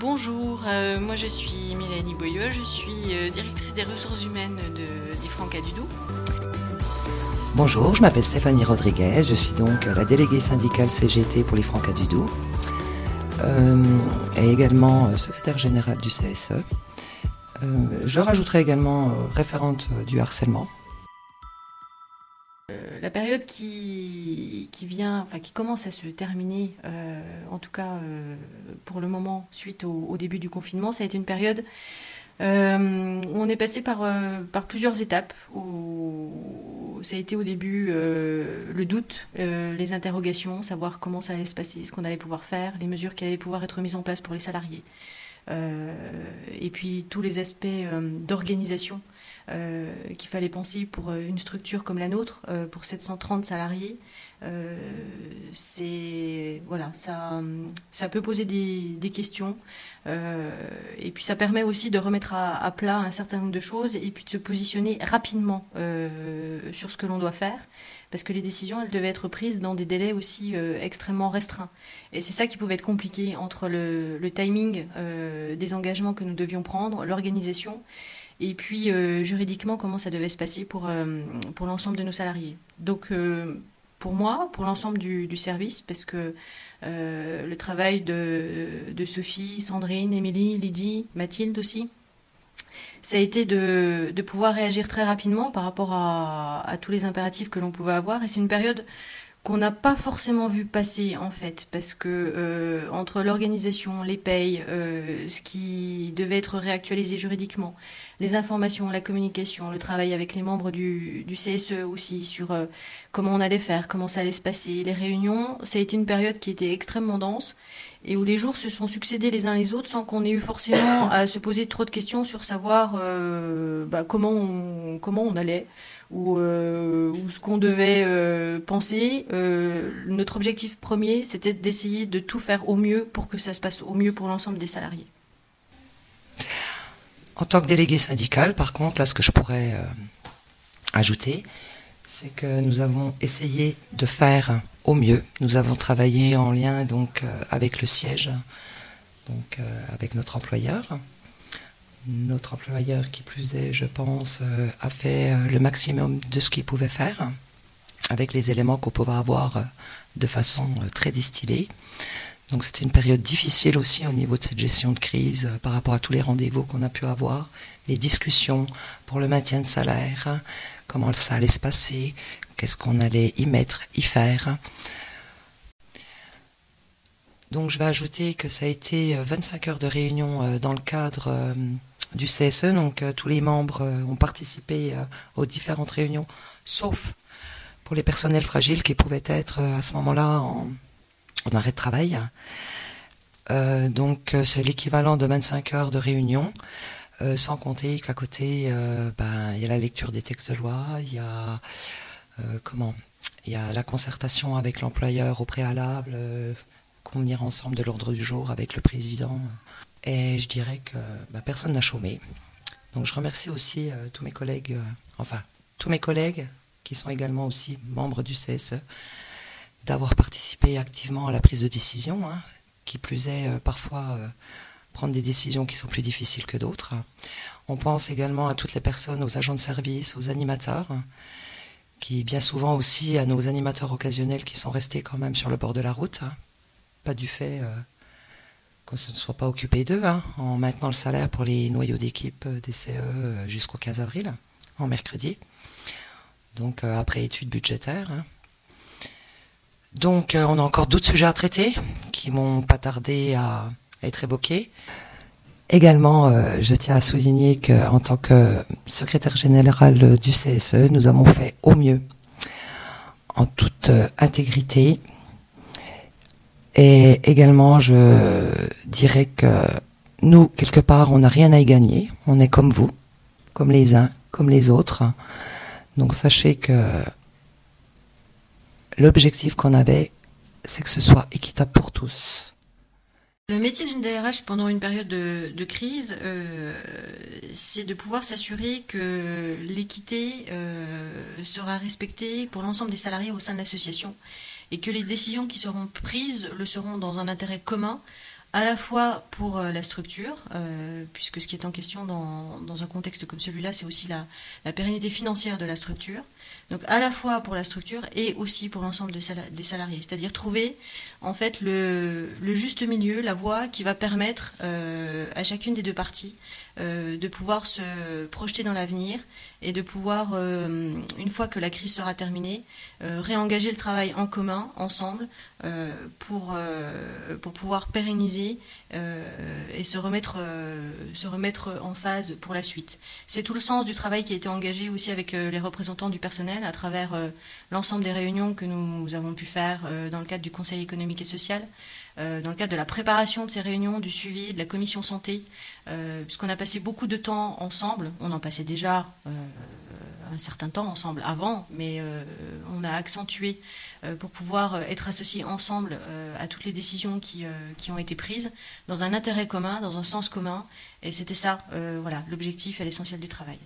Bonjour, euh, moi je suis Mélanie Boyeux, je suis euh, directrice des ressources humaines de d'Ifranca Dudou. Bonjour, je m'appelle Stéphanie Rodriguez, je suis donc la déléguée syndicale CGT pour les Francas du Doubs euh, et également secrétaire générale du CSE. Je rajouterai également référente du harcèlement. La période qui, qui vient, enfin qui commence à se terminer, euh, en tout cas euh, pour le moment, suite au, début du confinement, ça a été une période euh, où on est passé par, par plusieurs étapes. Où ça a été au début le doute, les interrogations, savoir comment ça allait se passer, ce qu'on allait pouvoir faire, les mesures qui allaient pouvoir être mises en place pour les salariés. Et puis tous les aspects d'organisation qu'il fallait penser pour euh, une structure comme la nôtre, euh, pour 730 salariés. Euh, c'est voilà, ça, ça peut poser des, questions. Euh, et puis ça permet aussi de remettre à, plat un certain nombre de choses et puis de se positionner rapidement euh, sur ce que l'on doit faire. Parce que les décisions, elles devaient être prises dans des délais aussi euh, extrêmement restreints. Et c'est ça qui pouvait être compliqué entre le, timing euh, des engagements que nous devions prendre, l'organisation, et puis euh, juridiquement comment ça devait se passer pour, euh, pour l'ensemble de nos salariés. Donc euh, pour moi, pour l'ensemble du, du, service, parce que le travail de, de, Sophie, Sandrine, Émilie, Lydie, Mathilde aussi, ça a été de, de pouvoir réagir très rapidement par rapport à, à tous les impératifs que l'on pouvait avoir. Et c'est une période qu'on n'a pas forcément vu passer en fait, parce que euh, entre l'organisation, les payes, euh, ce qui devait être réactualisé juridiquement, les informations, la communication, le travail avec les membres du, du CSE aussi sur euh, comment on allait faire, comment ça allait se passer, les réunions, ça a été une période qui était extrêmement dense et où les jours se sont succédés les uns les autres sans qu'on ait eu forcément à se poser trop de questions sur savoir euh, bah, comment, on, comment on allait ou, euh, ou ce qu'on devait euh, penser. Notre objectif premier, c'était d'essayer de tout faire au mieux pour que ça se passe au mieux pour l'ensemble des salariés. En tant que délégué syndical, par contre, là, ce que je pourrais ajouter, c'est que nous avons essayé de faire au mieux. Nous avons travaillé en lien donc euh, avec le siège, donc euh, avec notre employeur. Notre employeur, qui plus est, je pense, euh, a fait le maximum de ce qu'il pouvait faire, avec les éléments qu'on pouvait avoir de façon très distillée. Donc c'était une période difficile aussi au niveau de cette gestion de crise par rapport à tous les rendez-vous qu'on a pu avoir, les discussions pour le maintien de salaire, comment ça allait se passer, qu'est-ce qu'on allait y mettre, y faire? Donc je vais ajouter que ça a été 25 heures de réunion euh, dans le cadre euh, du CSE, donc euh, tous les membres euh, ont participé euh, aux différentes réunions, sauf pour les personnels fragiles qui pouvaient être euh, à ce moment-là en, arrêt de travail. Euh, donc euh, c'est l'équivalent de 25 heures de réunion, euh, sans compter qu'à côté, euh, ben il y a la lecture des textes de loi, il y a euh, comment, il y a la concertation avec l'employeur au préalable, convenir ensemble de l'ordre du jour avec le président. Et je dirais que ben, personne n'a chômé. Donc je remercie aussi tous mes collègues, enfin tous mes collègues qui sont également aussi membres du CSE, d'avoir participé activement à la prise de décision. Hein qui plus est parfois prendre des décisions qui sont plus difficiles que d'autres. On pense également à toutes les personnes, aux agents de service, aux animateurs, qui bien souvent aussi à nos animateurs occasionnels qui sont restés quand même sur le bord de la route, pas du fait euh, qu'on ne soit pas occupé d'eux, hein, en maintenant le salaire pour les noyaux d'équipe des CE jusqu'au 15 avril, en mercredi. Donc euh, après études budgétaires. Hein. Donc, euh, on a encore d'autres sujets à traiter qui m'ont pas tardé à être évoqués. Également, euh, je tiens à souligner qu'en tant que secrétaire général du CSE, nous avons fait au mieux, en toute euh, intégrité. Et également, je dirais que nous, quelque part, on n'a rien à y gagner. On est comme vous, comme les uns, comme les autres. Donc, sachez que l'objectif qu'on avait, c'est que ce soit équitable pour tous. Le métier d'une DRH pendant une période de, crise, euh, c'est de pouvoir s'assurer que l'équité euh, sera respectée pour l'ensemble des salariés au sein de l'association et que les décisions qui seront prises le seront dans un intérêt commun à la fois pour euh, la structure, euh, puisque ce qui est en question dans, dans un contexte comme celui-là, c'est aussi la, la, pérennité financière de la structure. Donc à la fois pour la structure et aussi pour l'ensemble des salariés, c'est-à-dire trouver en fait le, le, juste milieu, la voie qui va permettre euh, à chacune des deux parties de pouvoir se projeter dans l'avenir et de pouvoir, une fois que la crise sera terminée, réengager le travail en commun, ensemble, pour, pour pouvoir pérenniser et se remettre, se remettre en phase pour la suite. C'est tout le sens du travail qui a été engagé aussi avec les représentants du personnel à travers l'ensemble des réunions que nous avons pu faire dans le cadre du Conseil économique et social. Euh, dans le cadre de la préparation de ces réunions, du suivi, de la commission santé, euh, puisqu'on a passé beaucoup de temps ensemble. On en passait déjà euh, un certain temps ensemble avant, mais on a accentué pour pouvoir être associés ensemble à toutes les décisions qui, qui, ont été prises dans un intérêt commun, dans un sens commun. Et c'était ça, voilà, l'objectif et l'essentiel du travail.